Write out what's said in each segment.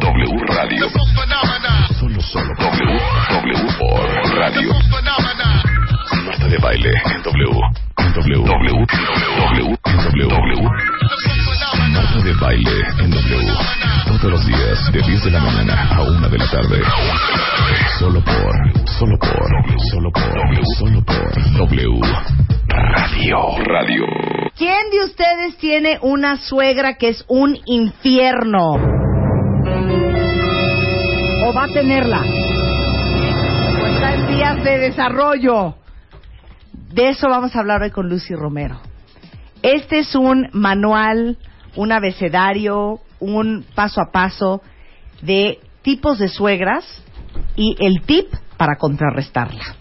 W Radio. Solo, solo. W, W por Radio. Marta de baile en W. En W. W. W. W. W. Marta de baile en W. Todos los días de 10 de la mañana a 1 de la tarde. Solo por, solo por, solo por. Solo por W. Radio. Radio. ¿Quién de ustedes tiene una suegra que es un infierno? ¿O va a tenerla? ¿O está en vías de desarrollo? De eso vamos a hablar hoy con Lucy Romero. Este es un manual, un abecedario, un paso a paso de tipos de suegras y el tip para contrarrestarla.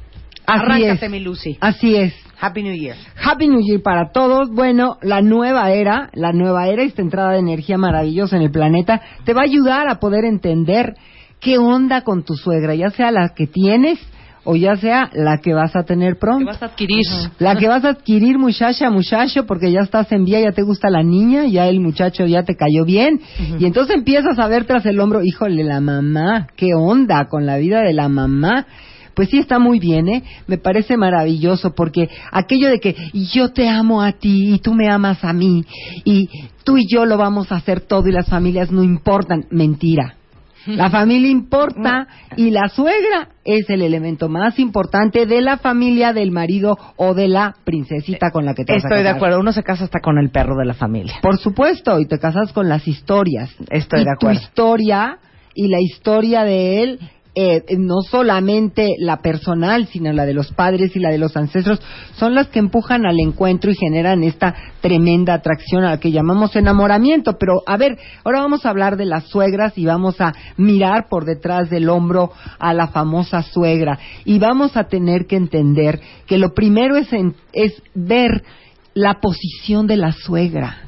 Así Arráncate, es. mi Lucy. Así es. Happy New Year. Happy New Year para todos. Bueno, la nueva era, la nueva era, esta entrada de energía maravillosa en el planeta, te va a ayudar a poder entender qué onda con tu suegra, ya sea la que tienes o ya sea la que vas a tener pronto. que vas a adquirir. La que vas a adquirir, muchacha, muchacho, porque ya estás en vía, ya te gusta la niña, ya el muchacho ya te cayó bien. Y entonces empiezas a ver tras el hombro, híjole, la mamá, qué onda con la vida de la mamá. Pues sí está muy bien, ¿eh? Me parece maravilloso porque aquello de que yo te amo a ti y tú me amas a mí y tú y yo lo vamos a hacer todo y las familias no importan, mentira. La familia importa y la suegra es el elemento más importante de la familia del marido o de la princesita con la que te vas a Estoy de casar. acuerdo. Uno se casa hasta con el perro de la familia. Por supuesto, y te casas con las historias. Estoy y de acuerdo. Tu historia y la historia de él, eh, no solamente la personal, sino la de los padres y la de los ancestros, son las que empujan al encuentro y generan esta tremenda atracción a la que llamamos enamoramiento. Pero, a ver, ahora vamos a hablar de las suegras y vamos a mirar por detrás del hombro a la famosa suegra. Y vamos a tener que entender que lo primero es, en- es ver la posición de la suegra.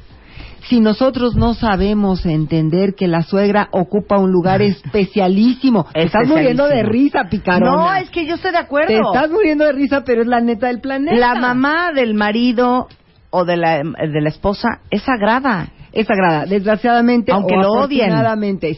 Si nosotros no sabemos entender que la suegra ocupa un lugar especialísimo, te estás muriendo de risa, picarona. No, es que yo estoy de acuerdo. Te estás muriendo de risa, pero es la neta del planeta. La mamá del marido o de la, de la esposa es sagrada. es sagrada, desgraciadamente Aunque o lo odien.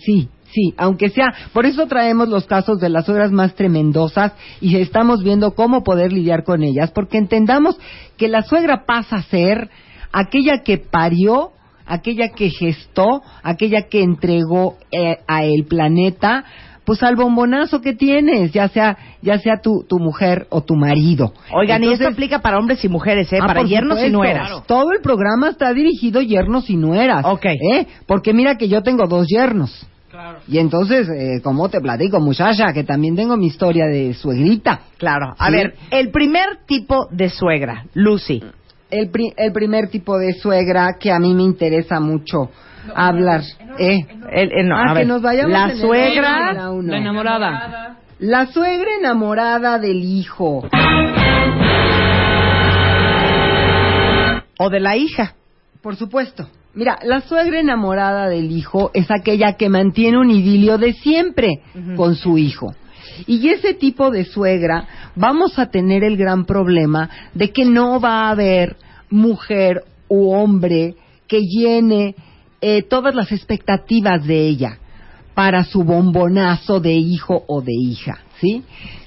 sí. Sí, aunque sea, por eso traemos los casos de las suegras más tremendosas y estamos viendo cómo poder lidiar con ellas, porque entendamos que la suegra pasa a ser aquella que parió, aquella que gestó, aquella que entregó eh, a el planeta, pues al bombonazo que tienes, ya sea ya sea tu, tu mujer o tu marido. Oigan, y esto aplica para hombres y mujeres, ¿eh? Ah, para yernos y nueras. Todo el programa está dirigido yernos y nueras. Ok. ¿eh? Porque mira que yo tengo dos yernos. Y entonces, eh, como te platico, muchacha, que también tengo mi historia de suegrita. Claro. A Sí. ver, el primer tipo de suegra, Lucy. El, pri- el primer tipo de suegra que a mí me interesa mucho hablar. ¿eh? El- el- no, Ah, a que ver, nos vayamos la suegra. La enamorada. La suegra enamorada del hijo. o de la hija. Por supuesto. Mira, la suegra enamorada del hijo es aquella que mantiene un idilio de siempre con su hijo. Y ese tipo de suegra vamos a tener el gran problema de que no va a haber mujer u hombre que llene eh, todas las expectativas de ella para su bombonazo de hijo o de hija, ¿sí?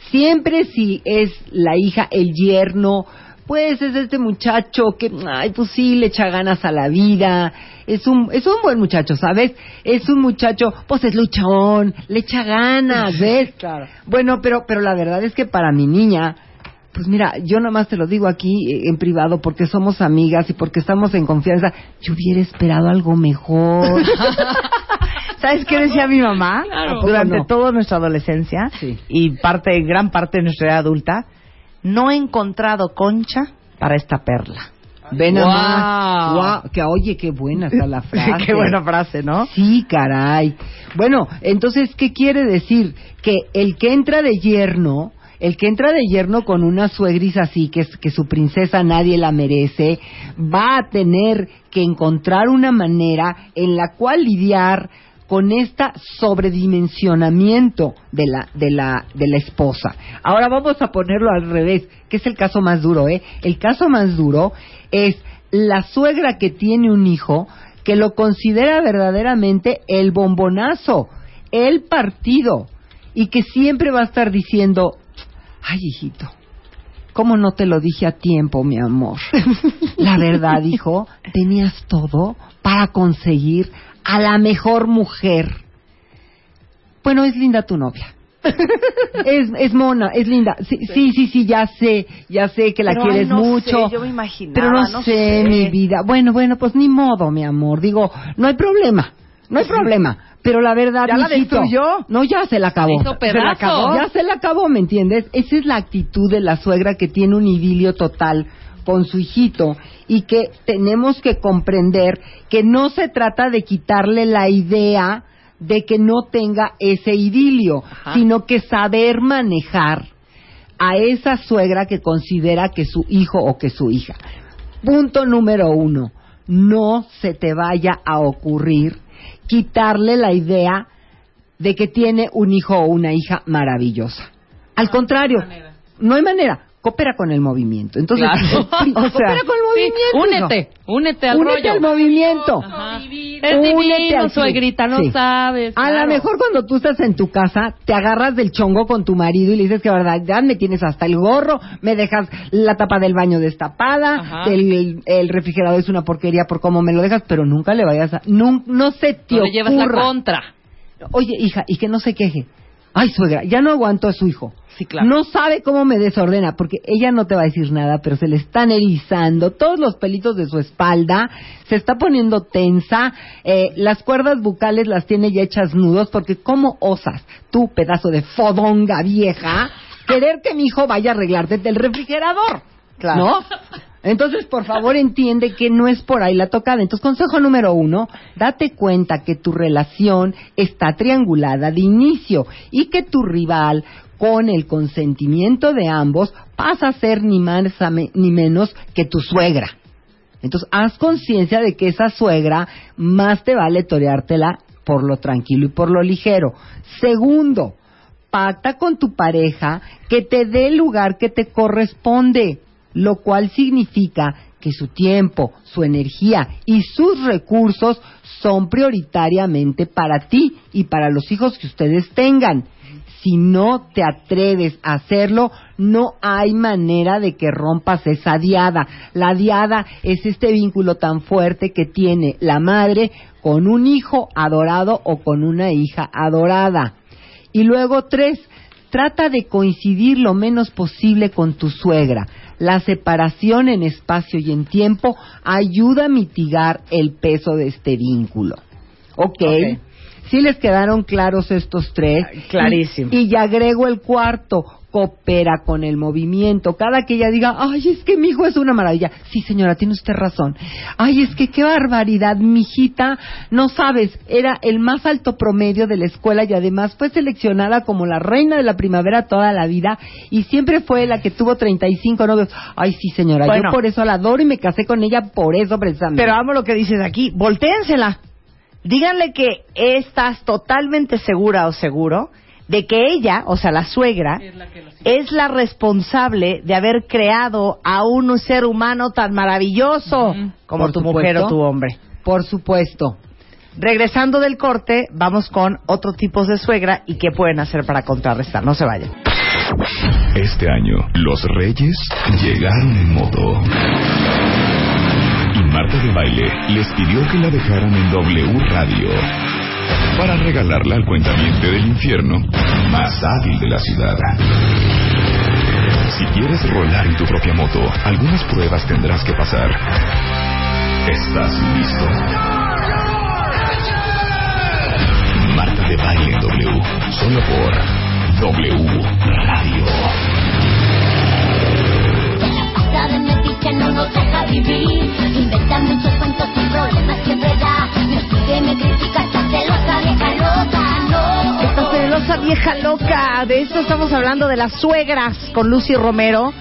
Siempre si es la hija, el yerno, pues es este muchacho que, ay, pues sí, le echa ganas a la vida, es un, es un buen muchacho, ¿sabes? Es un muchacho, pues es luchón, le echa ganas, ¿ves? Claro. Bueno, pero, pero la verdad es que para mi niña, pues mira, yo nomás te lo digo aquí eh, en privado porque somos amigas y porque estamos en confianza. Yo hubiera esperado algo mejor. ¿Sabes qué decía mi mamá? Claro. Durante toda nuestra adolescencia Sí. y parte, gran parte de nuestra edad adulta, no he encontrado concha para esta perla. Ven a Guau. más. Guau, que oye, qué buena está la frase. Qué buena frase, ¿no? Sí, caray. Bueno, entonces, ¿qué quiere decir? Que el que entra de yerno, el que entra de yerno con una suegris así, que, es- que su princesa nadie la merece, va a tener que encontrar una manera en la cual lidiar con este sobredimensionamiento de la, de la, de la esposa. Ahora vamos a ponerlo al revés, que es el caso más duro, ¿eh? El caso más duro es la suegra que tiene un hijo que lo considera verdaderamente el bombonazo, el partido, y que siempre va a estar diciendo, ay hijito, ¿cómo no te lo dije a tiempo, mi amor? La verdad, hijo, tenías todo para conseguir a la mejor mujer. Bueno, es linda tu novia. Es, es mona, es linda. Sí, sí, sí, sí, ya sé, ya sé que la Pero, ay, quieres no mucho. sé, yo me imaginaba, Pero no, no sé, sé. mi vida. Bueno, bueno, pues ni modo, mi amor. Digo, no hay problema, no hay problema. Pero la verdad, ¿Ya la destruyó? No, ya se la acabó. Se Se la acabó. Ya se la acabó, ¿me entiendes? Esa es la actitud de la suegra que tiene un idilio total con su hijito y que tenemos que comprender que no se trata de quitarle la idea de que no tenga ese idilio, Ajá. sino que saber manejar a esa suegra que considera que su hijo o que su hija. Punto número uno, no se te vaya a ocurrir quitarle la idea de que tiene un hijo o una hija maravillosa. Al contrario, no hay manera. Coopera con el movimiento. Entonces, Claro. O sea, coopera con el Sí, movimiento. únete, únete al Únete rollo. al movimiento. Ajá. Es Únete divino, suegrita, no Sí. sabes. A claro. lo mejor cuando tú estás en tu casa, te agarras del chongo con tu marido y le dices que verdad, ya me tienes hasta el gorro, me dejas la tapa del baño destapada, el, el refrigerador es una porquería por cómo me lo dejas, pero nunca le vayas a... No, no se te No le llevas la contra. Oye, hija, y que no se queje. Ay, suegra, ya no aguanto a su hijo. Sí, claro. No sabe cómo me desordena, porque ella no te va a decir nada, pero se le están erizando todos los pelitos de su espalda, se está poniendo tensa, eh, las cuerdas bucales las tiene ya hechas nudos, porque ¿cómo osas tú, pedazo de fodonga vieja, querer que mi hijo vaya a arreglarte del refrigerador? Claro. ¿No? Entonces, por favor, entiende que no es por ahí la tocada. Entonces, consejo número uno, date cuenta que tu relación está triangulada de inicio y que tu rival, con el consentimiento de ambos, pasa a ser ni más ni menos que tu suegra. Entonces, haz conciencia de que esa suegra más te vale toreártela por lo tranquilo y por lo ligero. Segundo, pacta con tu pareja que te dé el lugar que te corresponde, lo cual significa que su tiempo, su energía y sus recursos son prioritariamente para ti y para los hijos que ustedes tengan. Si no te atreves a hacerlo, no hay manera de que rompas esa diada. La diada es este vínculo tan fuerte que tiene la madre con un hijo adorado o con una hija adorada. Y luego tres, trata de coincidir lo menos posible con tu suegra. La separación en espacio y en tiempo ayuda a mitigar el peso de este vínculo. ¿Ok? ¿Sí les quedaron claros estos tres? Clarísimo. Y, y ya agrego el cuarto, coopera con el movimiento. Cada que ella diga, ay, es que mi hijo es una maravilla. Sí, señora, tiene usted razón. Ay, es que qué barbaridad, mi hijita, no sabes, era el más alto promedio de la escuela y además fue seleccionada como la reina de la primavera toda la vida y siempre fue la que tuvo 35 novios. Ay, sí, señora, Bueno. yo por eso la adoro y me casé con ella por eso precisamente. Pero amo lo que dices aquí. Voltéensela. Díganle que estás totalmente segura o seguro de que ella, o sea, la suegra, es la responsable de haber creado a un ser humano tan maravilloso como Por tu mujer o tu hombre. Por supuesto. Regresando del corte, vamos con otros tipos de suegra y qué pueden hacer para contrarrestar. No se vayan. Este año, los Reyes llegaron en moto. Y Marta de Baile les pidió que la dejaran en W Radio para regalarla al cuentaviente del infierno más hábil de la ciudad. Si quieres rolar en tu propia moto, algunas pruebas tendrás que pasar. ¿Estás listo? Marta de Baile en W, solo por W Radio. Metiche no nos deja vivir. Inventa muchos cuentos sin problemas que en verdad me sigue, me critica, esta celosa vieja loca, no. Esta celosa vieja loca. De esto estamos hablando de las suegras con Lucy Romero,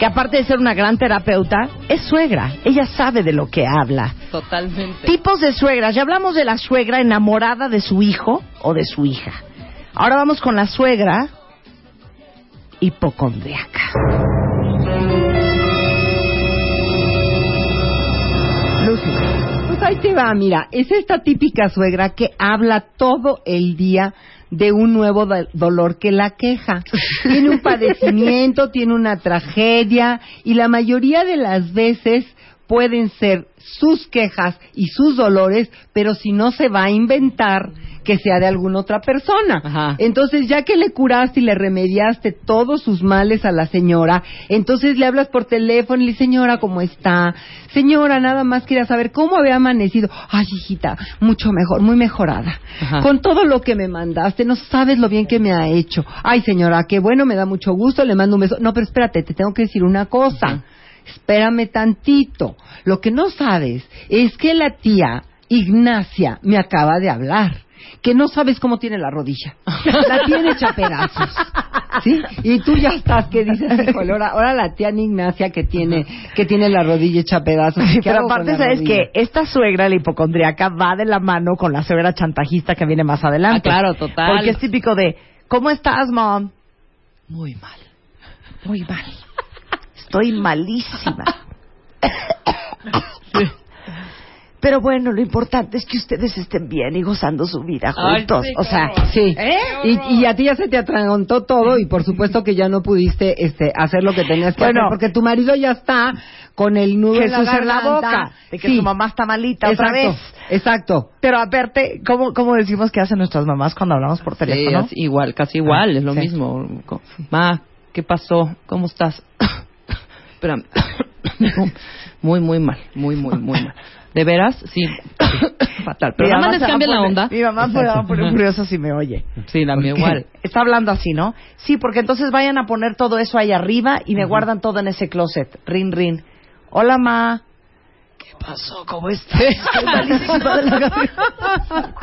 que aparte de ser una gran terapeuta, es suegra. Ella sabe de lo que habla. Totalmente. Tipos de suegras. Ya hablamos de la suegra enamorada de su hijo o de su hija. Ahora vamos con la suegra hipocondriaca. Pues ahí te va, mira, es esta típica suegra que habla todo el día de un nuevo do- dolor que la queja. Tiene un padecimiento, tiene una tragedia y la mayoría de las veces pueden ser sus quejas y sus dolores, pero si no se va a inventar que sea de alguna otra persona. Ajá. Entonces, ya que le curaste y le remediaste todos sus males a la señora, entonces le hablas por teléfono y le señora, ¿cómo está? Señora, nada más quería saber cómo había amanecido. Ay, hijita, mucho mejor, muy mejorada. Ajá. Con todo lo que me mandaste, no sabes lo bien que me ha hecho. Ay, señora, qué bueno, me da mucho gusto, le mando un beso. No, pero espérate, te tengo que decir una cosa. Espérame tantito. Lo que no sabes es que la tía Ignacia me acaba de hablar. Que no sabes cómo tiene la rodilla. La tiene hecha pedazos. ¿Sí? Y tú ya estás que dices, híjole, ahora, ahora la tía Ignacia que tiene, que tiene la rodilla hecha pedazos. ¿Qué Pero aparte, ¿sabes rodilla? que Esta suegra, la hipocondriaca, va de la mano con la suegra chantajista que viene más adelante. Ah, claro, total. Porque es típico de, ¿cómo estás, mom? Muy mal. Muy mal. Estoy malísima. Pero bueno, lo importante es que ustedes estén bien y gozando su vida Ay, juntos. sí, o sea, Sí. ¿Eh? Y, y a ti ya se te atragantó todo y por supuesto que ya no pudiste este hacer lo que tenías que Bueno. hacer porque tu marido ya está con el nudo en la, en la garganta. boca, de que Sí. su mamá está malita otra exacto, vez. Exacto. Pero aparte, ¿cómo, ¿cómo decimos que hacen nuestras mamás cuando hablamos por Sí, teléfono? es igual, casi igual, es lo sí. mismo. Ma, ¿qué pasó? ¿Cómo estás? Espérame. muy, muy mal, muy, muy, muy mal. ¿De veras? Sí. Fatal. Pero Mi nada mamá más les cambia la poner- onda. Mi mamá se va a poner furiosa si me oye. Sí, la mía igual. Está hablando así, ¿no? Sí, porque entonces vayan a poner todo eso ahí arriba y me guardan todo en ese closet. Rin, rin. Hola, ma. ¿Qué pasó? ¿Cómo estás?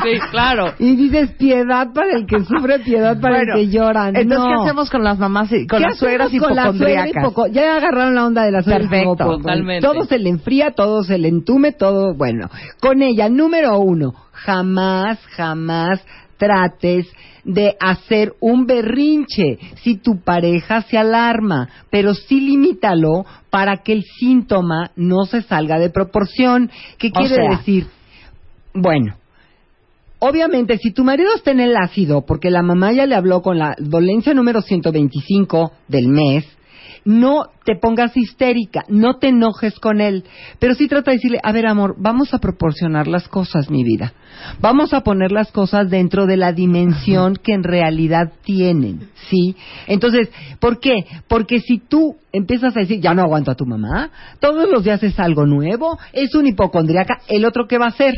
Sí, claro. Y dices piedad para el que sufre, piedad para Bueno, el que llora. Entonces, No. ¿qué hacemos con las mamás, y- con ¿Qué las suegras con la suegra Ya agarraron la onda de la suegra Perfecto, hipocondríaca. totalmente. Todo se le enfría, todo se le entume, todo, bueno. Con ella, número uno, jamás, jamás trates de hacer un berrinche si tu pareja se alarma, pero sí limítalo para que el síntoma no se salga de proporción. ¿Qué quiere sea. decir? Bueno, Obviamente, si tu marido está en el ácido, porque la mamá ya le habló con la dolencia número 125 del mes, no te pongas histérica, no te enojes con él, pero sí trata de decirle, a ver amor, vamos a proporcionar las cosas, mi vida. Vamos a poner las cosas dentro de la dimensión que en realidad tienen, ¿sí? Entonces, ¿por qué? Porque si tú empiezas a decir, ya no aguanto a tu mamá, todos los días es algo nuevo, es un hipocondriaca, ¿el otro qué va a hacer?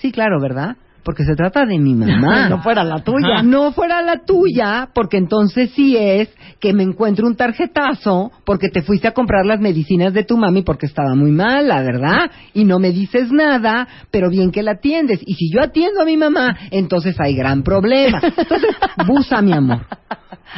Sí, claro, ¿verdad? Porque se trata de mi mamá. No fuera la tuya. No fuera la tuya, porque entonces sí es que me encuentro un tarjetazo porque te fuiste a comprar las medicinas de tu mami porque estaba muy mala, ¿verdad? Y no me dices nada, pero bien que la atiendes. Y si yo atiendo a mi mamá, entonces hay gran problema. Entonces, busa, mi amor.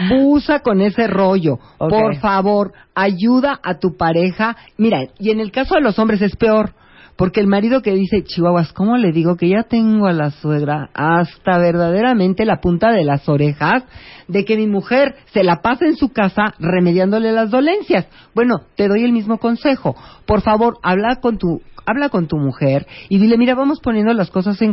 Busa con ese rollo. Por favor, ayuda a tu pareja. Mira, y en el caso de los hombres es peor. Porque el marido que dice, Chihuahuas, ¿cómo le digo que ya tengo a la suegra hasta verdaderamente la punta de las orejas de que mi mujer se la pasa en su casa remediándole las dolencias? Bueno, te doy el mismo consejo. Por favor, habla con tu habla con tu mujer y dile, mira, vamos poniendo las cosas en,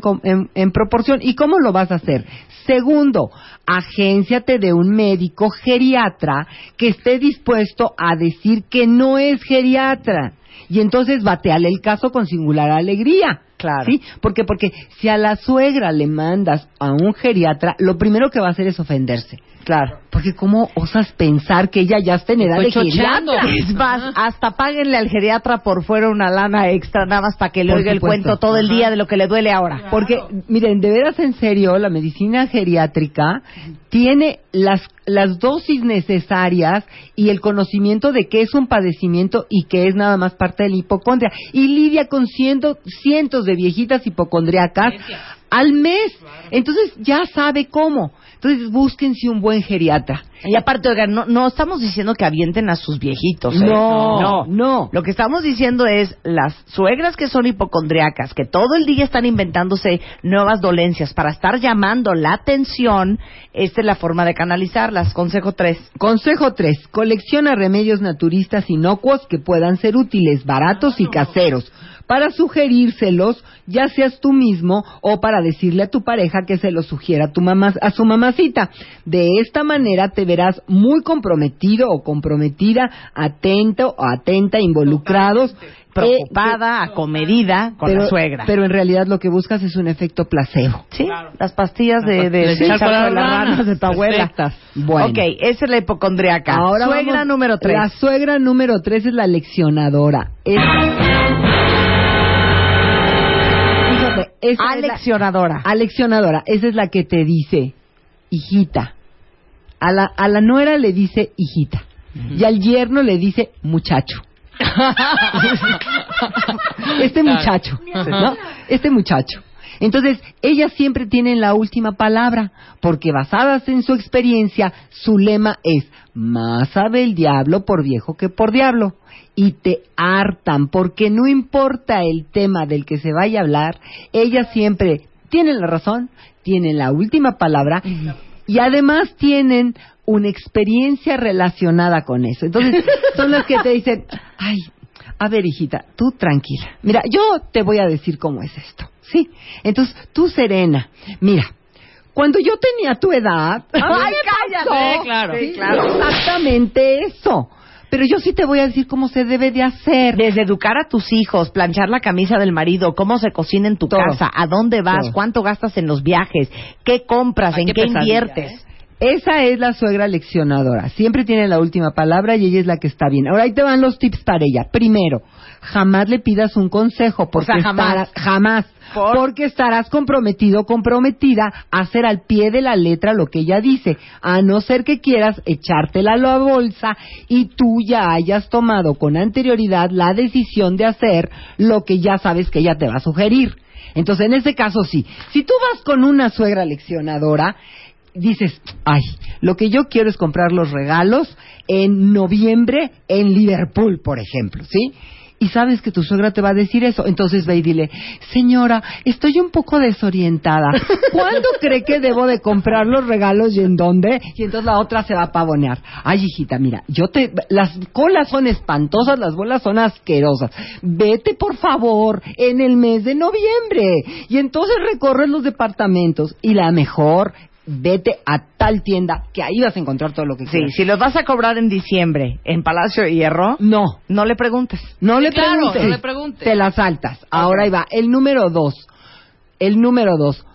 en proporción. ¿Y cómo lo vas a hacer? Segundo, agénciate de un médico geriatra que esté dispuesto a decir que no es geriatra. Y entonces bateale el caso con singular alegría. Claro. ¿Sí? Porque, porque si a la suegra le mandas a un geriatra, lo primero que va a hacer es ofenderse. Claro. Porque ¿cómo osas pensar que ella ya está en edad de Estoy chocheando. geriatra? Es más, hasta páguenle al geriatra por fuera una lana extra, nada más para que le Por oiga el cuento todo el día de lo que le duele ahora. Porque, miren, de veras en serio, la medicina geriátrica tiene las las dosis necesarias y el conocimiento de que es un padecimiento y que es nada más parte de la hipocondria. Y lidia con ciento- cientos de viejitas hipocondriacas al mes. Entonces ya sabe cómo. Entonces búsquense un buen geriatra. Y aparte, oigan, no, no estamos diciendo que avienten a sus viejitos. ¿eh? No, no. Lo que estamos diciendo es las suegras que son hipocondriacas, que todo el día están inventándose nuevas dolencias para estar llamando la atención, esta es la forma de canalizarlas. Consejo 3. Consejo 3. Colecciona remedios naturistas inocuos que puedan ser útiles, baratos y caseros, para sugerírselos, ya seas tú mismo o para decirle a tu pareja que se los sugiera a, tu mamá, a su mamacita. De esta manera te verás muy comprometido o comprometida, atento o atenta, involucrados. Preocupada, eh, acomedida con pero, la suegra. Pero en realidad lo que buscas es un efecto placebo. sí, las pastillas de, de, De por las ranas de tu abuela. Bueno. Ok, esa es la hipocondriaca. Ahora suegra vamos- número 3. La suegra número tres es la leccionadora. Es- Fíjate, esa es la- Aleccionadora. aleccionadora. Esa es la que te dice, hijita. A la, a la nuera le dice hijita. Y al yerno le dice muchacho. este muchacho, ¿no? Este muchacho. Entonces, ellas siempre tienen la última palabra, porque basadas en su experiencia, su lema es, más sabe el diablo por viejo que por diablo. Y te hartan, porque no importa el tema del que se vaya a hablar, ellas siempre tienen la razón, tienen la última palabra, y además tienen una experiencia relacionada con eso. Entonces, son las que te dicen, ay, a ver, hijita, tú tranquila. Mira, yo te voy a decir cómo es esto, ¿sí? Entonces, tú serena. Mira, cuando yo tenía tu edad, Ay, cállate. Sí, claro. ¿sí? Sí, claro. Exactamente eso. Pero yo sí te voy a decir cómo se debe de hacer. Desde educar a tus hijos, planchar la camisa del marido, cómo se cocina en tu Todo. casa, a dónde vas, Todo. cuánto gastas en los viajes, qué compras, Ay, en qué qué, pesadilla, inviertes. ¿eh? Esa es la suegra leccionadora. Siempre tiene la última palabra y ella es la que está bien. Ahora ahí te van los tips para ella. Primero, jamás le pidas un consejo porque O sea, jamás. estarás- jamás. ¿Por? Porque estarás comprometido, comprometida a hacer al pie de la letra lo que ella dice, a no ser que quieras echártela a la bolsa y tú ya hayas tomado con anterioridad la decisión de hacer lo que ya sabes que ella te va a sugerir. Entonces, en ese caso sí. Si tú vas con una suegra leccionadora, dices, ay, lo que yo quiero es comprar los regalos en noviembre en Liverpool, por ejemplo, ¿sí? Y sabes que tu suegra te va a decir eso, entonces ve y dile, señora, estoy un poco desorientada. ¿Cuándo cree que debo de comprar los regalos y en dónde? Y entonces la otra se va a pavonear. Ay, hijita, mira, yo te, las colas son espantosas, las bolas son asquerosas. Vete, por favor, en el mes de noviembre. Y entonces recorres los departamentos y la mejor vete a tal tienda que ahí vas a encontrar todo lo que Sí, quieras. si los vas a cobrar en diciembre en Palacio de Hierro, No, no le preguntes. no Sí, le claro, preguntes. no le preguntes. Te la saltas. Ahora ahí va. El número dos. El número dos.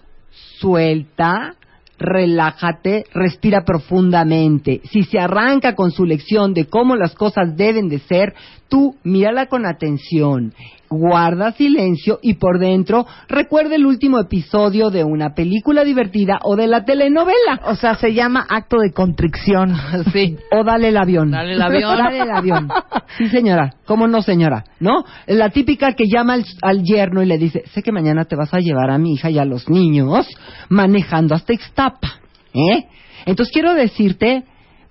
Suelta, relájate, respira profundamente. Si se arranca con su lección de cómo las cosas deben de ser, tú mírala con atención. Guarda silencio y por dentro recuerda el último episodio de una película divertida o de la telenovela. O sea, se llama acto de contrición. Sí. O dale el avión. Dale el avión. Dale el avión. Sí, señora. ¿Cómo no, señora? ¿No? La típica que llama al, al yerno y le dice, sé que mañana te vas a llevar a mi hija y a los niños manejando hasta ¿Eh? Entonces quiero decirte,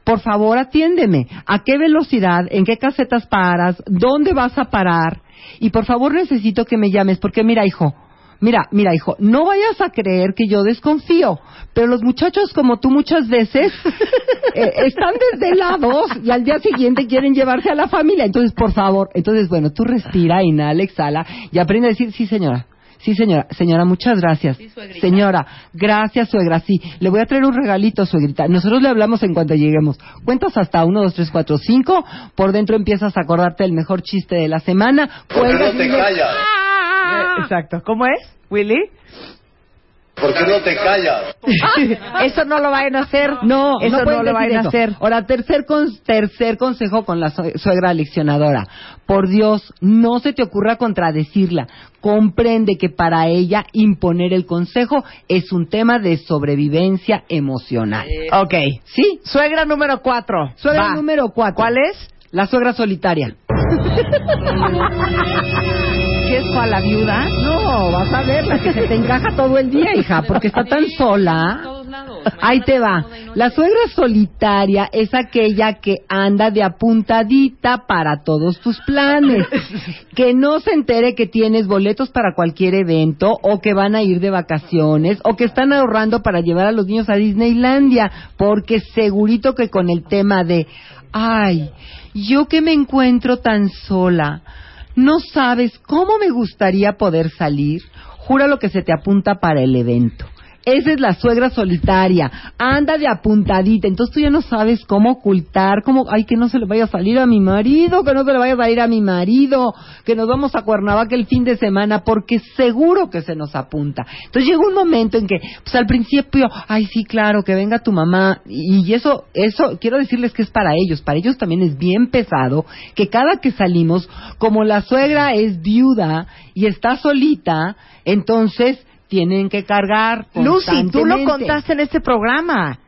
por favor atiéndeme. ¿A qué velocidad? ¿En qué casetas paras? ¿Dónde vas a parar? Y por favor necesito que me llames porque mira, hijo, Mira, mira, hijo, no vayas a creer que yo desconfío, pero los muchachos como tú muchas veces eh, están desvelados y al día siguiente quieren llevarse a la familia. Entonces, por favor, entonces, bueno, tú respira, inhala, exhala y aprende a decir, sí, señora. Sí, señora. Señora, muchas gracias. Sí, suegrita. señora, gracias, suegra. Sí, le voy a traer un regalito, suegrita. Nosotros le hablamos en cuanto lleguemos. Cuentas hasta uno, dos, tres, cuatro, cinco. Por dentro empiezas a acordarte del mejor chiste de la semana. Cuelgas y le- Exacto. ¿Cómo es, Willy? ¿Por qué no te callas? Eso no lo vayan a hacer. No, eso no, lo vayan a hacer. Ahora, tercer, con- tercer consejo con la sue- suegra leccionadora. Por Dios, no se te ocurra contradecirla. Comprende que para ella imponer el consejo es un tema de sobrevivencia emocional. Ok. ¿Sí? Suegra número cuatro. Suegra Va. número cuatro. ¿Cuál es? La suegra solitaria. ¿Qué es para la viuda? No, vas a ver la que se te encaja todo el día, hija, porque está tan sola. Ahí te va. La suegra solitaria es aquella que anda de apuntadita para todos tus planes. Que no se entere que tienes boletos para cualquier evento o que van a ir de vacaciones o que están ahorrando para llevar a los niños a Disneylandia. Porque segurito que con el tema de, ay, yo que me encuentro tan sola, no sabes cómo me gustaría poder salir. Jura lo que se te apunta para el evento. Esa es la suegra solitaria. Anda de apuntadita. Entonces tú ya no sabes cómo ocultar, cómo, ay, que no se le vaya a salir a mi marido, que no se le vaya a salir a mi marido, que nos vamos a Cuernavaca el fin de semana, porque seguro que se nos apunta. Entonces llega un momento en que, pues al principio, ay, sí, claro, que venga tu mamá. Y eso, eso, quiero decirles que es para ellos. Para ellos también es bien pesado que cada que salimos, como la suegra es viuda y está solita, entonces tienen que cargar Lucy, tú lo contaste en este programa.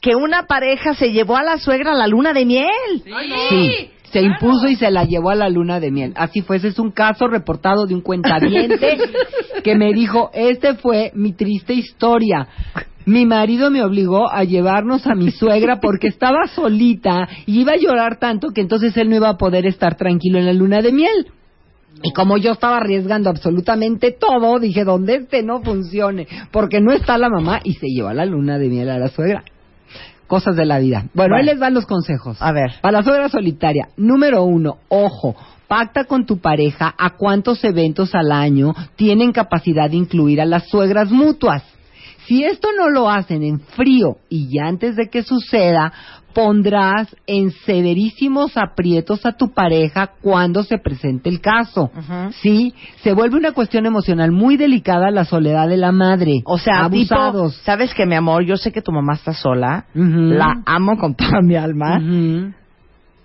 Que una pareja se llevó a la suegra a la luna de miel. Sí, se impuso y se la llevó a la luna de miel. Así fue, ese es un caso reportado de un cuentaviente que me dijo, este fue mi triste historia. Mi marido me obligó a llevarnos a mi suegra porque estaba solita y iba a llorar tanto que entonces él no iba a poder estar tranquilo en la luna de miel. Y como yo estaba arriesgando absolutamente todo, dije, donde este no funcione, porque no está la mamá y se lleva la luna de miel a la suegra. Cosas de la vida. Bueno, Bueno. ahí les van los consejos. A ver. Para la suegra solitaria, número uno, ojo, pacta con tu pareja a cuántos eventos al año tienen capacidad de incluir a las suegras mutuas. Si esto no lo hacen en frío y ya antes de que suceda, pondrás en severísimos aprietos a tu pareja cuando se presente el caso. Sí, se vuelve una cuestión emocional muy delicada la soledad de la madre. O sea, tipo, abusados. sabes que mi amor, yo sé que tu mamá está sola, la amo con toda mi alma.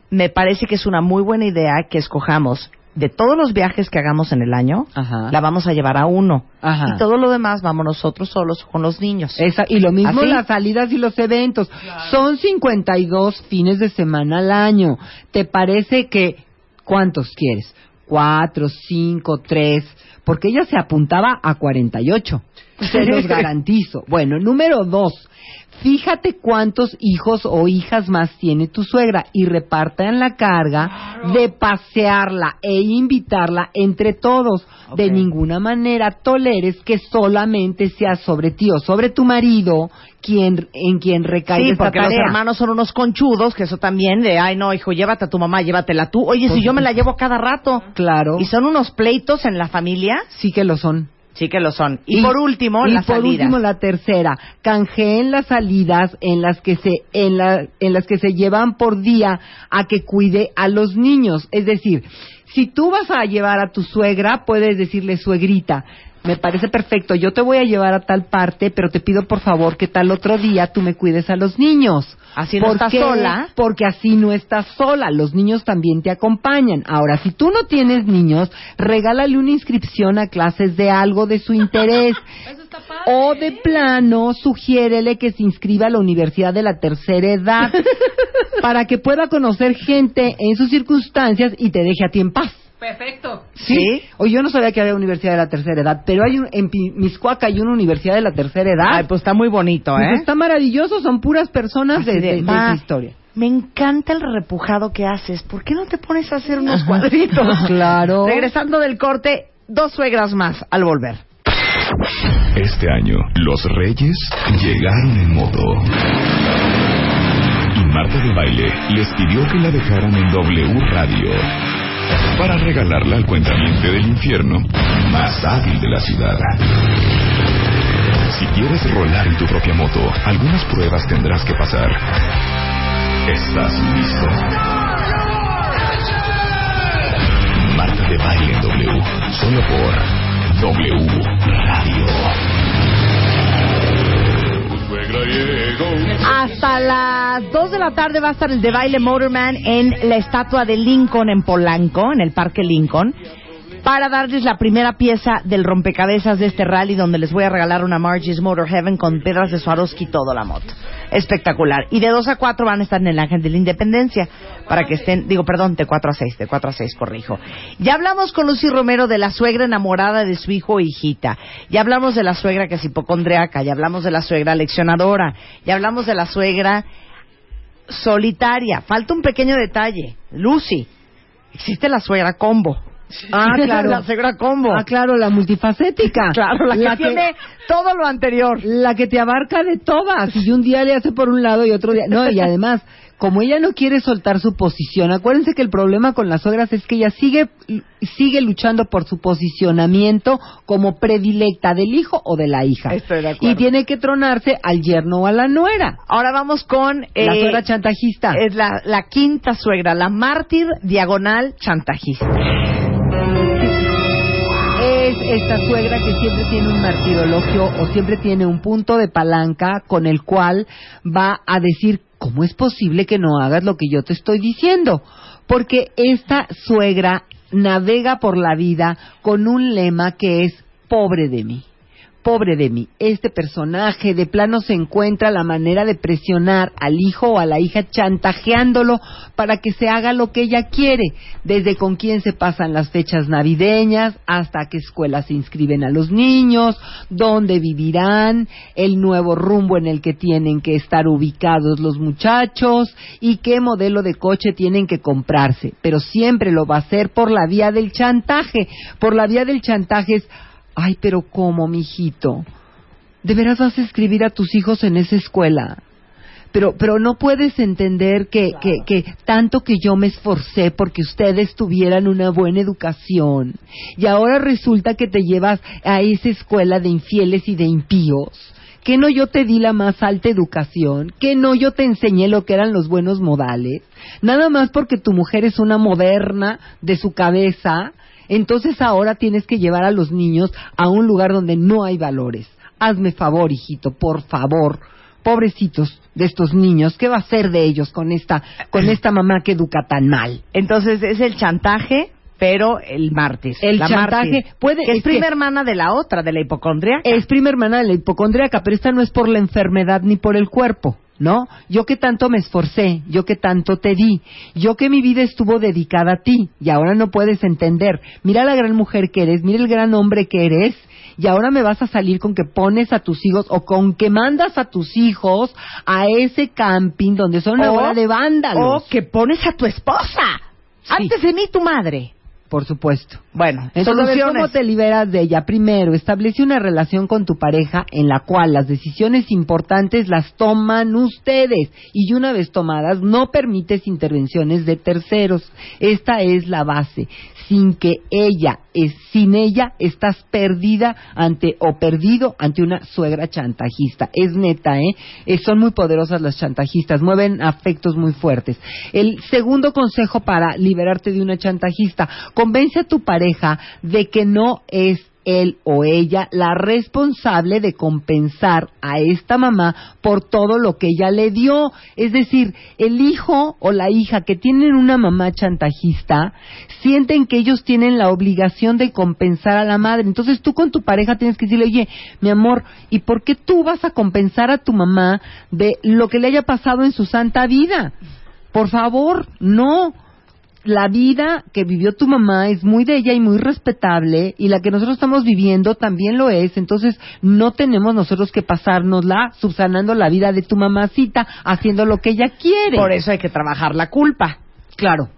Me parece que es una muy buena idea que escojamos de todos los viajes que hagamos en el año, Ajá. la vamos a llevar a uno. Ajá. Y todo lo demás vamos nosotros solos con los niños. Esa- y lo mismo ¿Así? las salidas y los eventos. Son 52 fines de semana al año. ¿Te parece que cuántos quieres? Cuatro, cinco, tres. Porque ella se apuntaba a 48. Se los garantizo. Bueno, número dos. Fíjate cuántos hijos o hijas más tiene tu suegra y repartan la carga de pasearla e invitarla entre todos. De ninguna manera toleres que solamente sea sobre ti o sobre tu marido quien en quien recaiga Sí, esta porque los hermanos son unos conchudos, que eso también de, ay no, hijo, llévate a tu mamá, llévatela tú. Oye, Pues si yo me la llevo cada rato. Claro. Y son unos pleitos en la familia. Sí que lo son. Sí que lo son. Y, por último, y por último la tercera, canjeen las salidas en las que se en, la- en las que se llevan por día a que cuide a los niños, es decir, si tú vas a llevar a tu suegra, puedes decirle suegrita, me parece perfecto, yo te voy a llevar a tal parte, pero te pido por favor que tal otro día tú me cuides a los niños. Así no ¿Por estás qué? sola. Porque así no estás sola, los niños también te acompañan. Ahora, si tú no tienes niños, regálale una inscripción a clases de algo de su interés. O de plano, sugiérele que se inscriba a la Universidad de la Tercera Edad para que pueda conocer gente en sus circunstancias y te deje a ti en paz. Perfecto. ¿Sí? O yo no sabía que había Universidad de la Tercera Edad, pero hay un, en Pi- Miscuaca hay una Universidad de la Tercera Edad. Ay, pues está muy bonito, Pues ¿eh? está maravilloso, son puras personas de, de, de- de "Ma, esa historia. Me encanta el repujado que haces. ¿Por qué no te pones a hacer unos cuadritos? Claro. Regresando del corte, dos suegras más al volver. Este año, los Reyes llegaron en moto. Y Marta de Baile les pidió que la dejaran en W Radio para regalarla al cuentamiento del infierno más hábil de la ciudad. Si quieres rolar en tu propia moto, algunas pruebas tendrás que pasar. ¿Estás listo? Marta de Baile W, solo por W Radio. Hasta las 2 de la tarde va a estar el de baile Motorman en la estatua de Lincoln en Polanco, en el Parque Lincoln, para darles la primera pieza del rompecabezas de este rally donde les voy a regalar una Margie's Motor Heaven con piedras de Swarovski y todo la moto. Espectacular. Y de 2 a 4 van a estar en el Ángel de la Independencia para que estén, digo, perdón, de 4 a 6, de 4 a 6, corrijo. Ya hablamos con Lucy Romero de la suegra enamorada de su hijo o hijita. Ya hablamos de la suegra que es hipocondriaca, ya hablamos de la suegra leccionadora, ya hablamos de la suegra solitaria. Falta un pequeño detalle. Lucy, existe la suegra combo. Ah, claro. la suegra combo. Ah, claro, la multifacética. Claro, la, que, tiene todo lo anterior. La que te abarca de todas. Y un día le hace por un lado y otro día. No, y además, como ella no quiere soltar su posición, acuérdense que el problema con las suegras es que ella sigue, sigue luchando por su posicionamiento como predilecta del hijo o de la hija. Estoy de acuerdo. Y tiene que tronarse al yerno o a la nuera. Ahora vamos con... la eh, suegra chantajista. Es la, la quinta suegra, la mártir diagonal chantajista. Es esta suegra que siempre tiene un martirologio o siempre tiene un punto de palanca con el cual va a decir, ¿cómo es posible que no hagas lo que yo te estoy diciendo? Porque esta suegra navega por la vida con un lema que es pobre de mí. Pobre de mí, este personaje de plano se encuentra la manera de presionar al hijo o a la hija chantajeándolo para que se haga lo que ella quiere, desde con quién se pasan las fechas navideñas hasta qué escuela se inscriben a los niños, dónde vivirán, el nuevo rumbo en el que tienen que estar ubicados los muchachos y qué modelo de coche tienen que comprarse, pero siempre lo va a hacer por la vía del chantaje, por la vía del chantaje es Ay, pero ¿cómo, mijito? ¿De veras vas a escribir a tus hijos en esa escuela? Pero, pero no puedes entender que, que, que tanto que yo me esforcé porque ustedes tuvieran una buena educación y ahora resulta que te llevas a esa escuela de infieles y de impíos. Que no yo te di la más alta educación, que no yo te enseñé lo que eran los buenos modales, nada más porque tu mujer es una moderna de su cabeza, entonces ahora tienes que llevar a los niños a un lugar donde no hay valores. Hazme favor, hijito, por favor. Pobrecitos de estos niños, ¿qué va a hacer de ellos con esta con esta mamá que educa tan mal? Entonces es el chantaje, pero el mártir. El la chantaje puede- que es es que- prima hermana de la otra, de la hipocondria. Es prima hermana de la hipocondríaca, pero esta no es por la enfermedad ni por el cuerpo, ¿no? Yo que tanto me esforcé, yo que tanto te di, yo que mi vida estuvo dedicada a ti y ahora no puedes entender. Mira la gran mujer que eres, mira el gran hombre que eres y ahora me vas a salir con que pones a tus hijos o con que mandas a tus hijos a ese camping donde son una O- bola de vándalos. O que pones a tu esposa. Sí. Antes de mí, tu madre. Por supuesto. Bueno, Entonces. ¿cómo te liberas de ella? Primero, establece una relación con tu pareja en la cual las decisiones importantes las toman ustedes y una vez tomadas no permites intervenciones de terceros. Esta es la base. Sin que ella, es, sin ella estás perdida ante o perdido ante una suegra chantajista. Es neta, ¿eh? Eh, Son muy poderosas las chantajistas, mueven afectos muy fuertes. El segundo consejo para liberarte de una chantajista, convence a tu pareja de que no es él o ella la responsable de compensar a esta mamá por todo lo que ella le dio. Es decir, el hijo o la hija que tienen una mamá chantajista sienten que ellos tienen la obligación de compensar a la madre. Entonces tú con tu pareja tienes que decirle, oye, mi amor, ¿y por qué tú vas a compensar a tu mamá de lo que le haya pasado en su santa vida? Por favor, no la vida que vivió tu mamá es muy de ella y muy respetable y la que nosotros estamos viviendo también lo es. Entonces no tenemos nosotros que pasárnosla subsanando la vida de tu mamacita haciendo lo que ella quiere. Por eso hay que trabajar la culpa. Claro.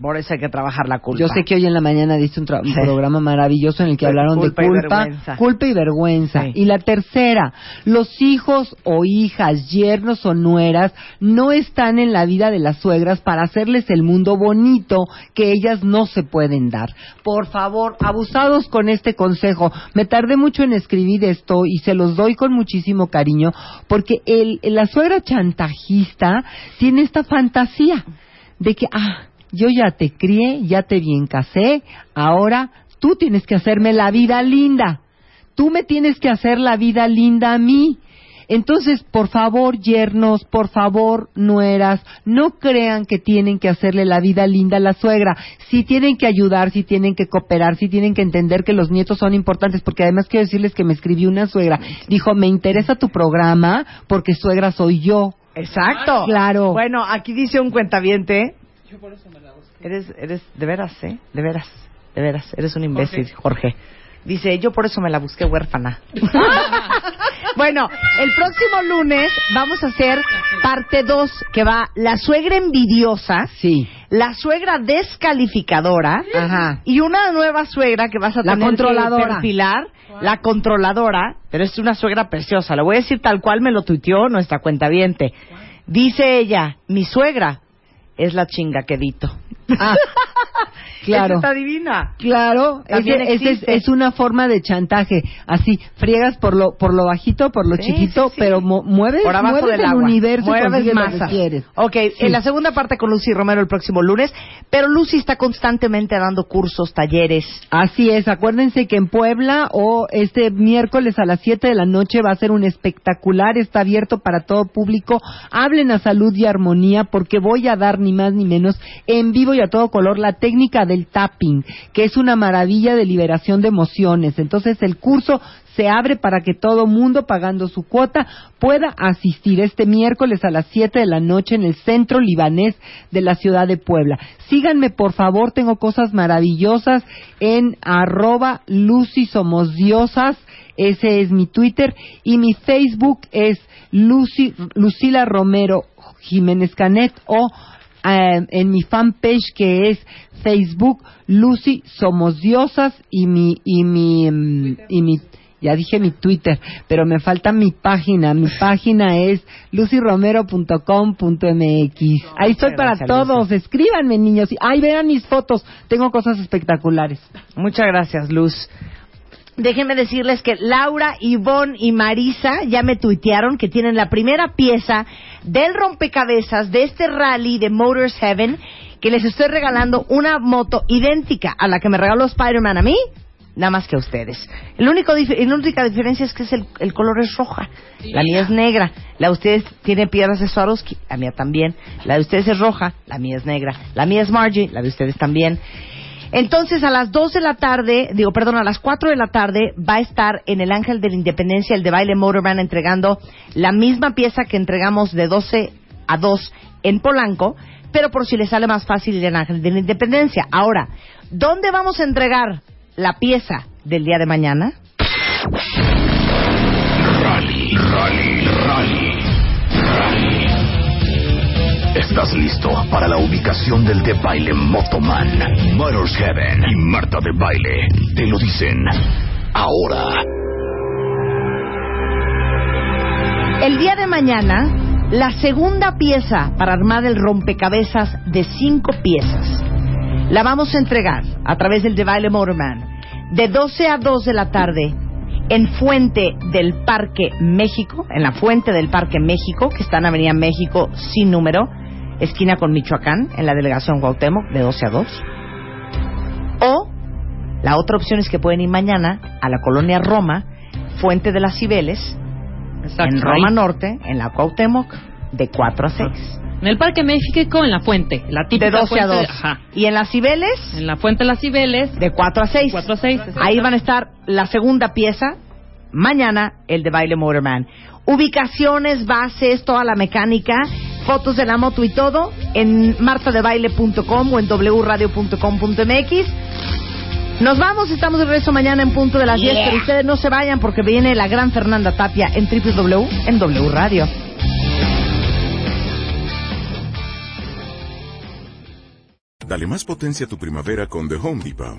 Por eso hay que trabajar la culpa. Yo sé que hoy en la mañana diste un, tra- un Sí. programa maravilloso en el que hablaron culpa y de culpa, vergüenza. culpa y vergüenza. Sí. Y la tercera, los hijos o hijas, yernos o nueras, no están en la vida de las suegras para hacerles el mundo bonito que ellas no se pueden dar. Por favor, abusados con este consejo. Me tardé mucho en escribir esto y se los doy con muchísimo cariño porque el, la suegra chantajista tiene esta fantasía de que, ah, yo ya te crié, ya te bien casé, ahora tú tienes que hacerme la vida linda. Tú me tienes que hacer la vida linda a mí. Entonces, por favor, yernos, por favor, nueras, no crean que tienen que hacerle la vida linda a la suegra. Sí tienen que ayudar, sí tienen que cooperar, sí tienen que entender que los nietos son importantes, porque además quiero decirles que me escribió una suegra. Dijo, me interesa tu programa porque suegra soy yo. Exacto. Claro. Bueno, aquí dice un cuentaviente. Yo por eso me la Eres, eres, de veras, ¿eh? De veras, de veras. Eres un imbécil, Jorge. Dice, yo por eso me la busqué huérfana. bueno, el próximo lunes vamos a hacer parte 2, que va la suegra envidiosa, Sí. la suegra descalificadora Ajá. y una nueva suegra que vas a La tener controladora. que perfilar, la controladora, pero es una suegra preciosa. Le voy a decir tal cual me lo tuiteó nuestra cuenta Dice ella, mi suegra es la chinga quedito. Ah, claro. Está divina. Claro, es, una forma de chantaje. Así, friegas por lo por lo bajito, por lo Sí, chiquito, sí, sí. pero mueves, Por abajo mueves del el agua. universo Mueves lo masa. que quieres. Ok, en la segunda parte con Lucy Romero el próximo lunes, pero Lucy está constantemente dando cursos, talleres. Así es, acuérdense que en Puebla o este miércoles a las 7 de la noche va a ser un espectacular, está abierto para todo público. Hablen a salud y armonía porque voy a dar ni más ni menos en vivo y a todo color la técnica del tapping, que es una maravilla de liberación de emociones. Entonces el curso se abre para que todo mundo pagando su cuota pueda asistir este miércoles a las 7 de la noche en el centro libanés de la ciudad de Puebla. Síganme por favor, tengo cosas maravillosas en arroba Lucy Somos Diosas, ese es mi Twitter y mi Facebook es Lucila Romero Jiménez Canet o eh, en mi fanpage que es Facebook Lucy Somos Diosas y mi y mi mm, y mi ya dije mi Twitter, pero me falta mi página. Mi página es lucyromero.com.mx. Ahí estoy para gracias, todos. Escríbanme, niños. Ay, vean mis fotos. Tengo cosas espectaculares. Muchas gracias, Luz. Déjenme decirles que Laura, Ivonne y Marisa ya me tuitearon que tienen la primera pieza del rompecabezas de este rally de Motors Heaven, que les estoy regalando una moto idéntica a la que me regaló Spider-Man a mí, nada más que a ustedes. El único la única diferencia es que es el, el color es roja, la mía es negra, la de ustedes tiene piedras de Swarovski, la mía también, la de ustedes es roja, la mía es negra, la mía es Margie, la de ustedes también. Entonces, a las 2 de la tarde, digo, perdón, a las 4 de la tarde va a estar en el Ángel de la Independencia el de Baile Motorman entregando la misma pieza que entregamos de 12 a 2 en Polanco, pero por si le sale más fácil al Ángel de la Independencia. Ahora, ¿dónde vamos a entregar la pieza del día de mañana? Rally, rally, rally. ¿Estás listo para la ubicación del de baile Motoman, Motors Heaven y Marta de Baile? Te lo dicen ahora. El día de mañana, la segunda pieza para armar el rompecabezas de cinco piezas la vamos a entregar a través del The Baile Motorman de 12 a 2 de la tarde en Fuente del Parque México, en la Fuente del Parque México, que está en Avenida México sin número, esquina con Michoacán, en la delegación Cuauhtémoc, de 12 a 2. O la otra opción es que pueden ir mañana a la colonia Roma, Fuente de las Cibeles, en Roma. Norte, en la Cuauhtémoc, de 4 a 6. En el Parque México, en la fuente. La De típica 12 a fuente 2. Ajá. Y en las Cibeles, En la fuente de las Cibeles, de 4 a 6. 4 a 6. Ahí van a estar la segunda pieza, mañana el de Baile Motorman. Ubicaciones, bases, toda la mecánica, fotos de la moto y todo en martadebaile.com o en wradio.com.mx. Nos vamos, estamos de regreso mañana en punto de las 10, pero ustedes no se vayan porque viene la gran Fernanda Tapia en www en W Radio. Dale más potencia a tu primavera con The Home Depot.